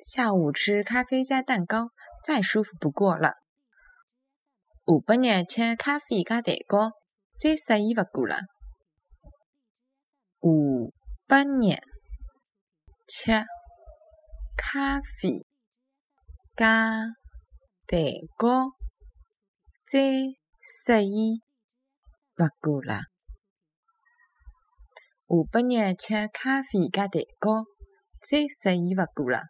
下午吃咖啡加蛋糕，再舒服不过了。下半日吃咖啡加蛋糕，再适宜不过了。下半日吃咖啡加蛋糕，再适宜不过了。下半日吃咖啡加蛋糕，再适宜勿过了。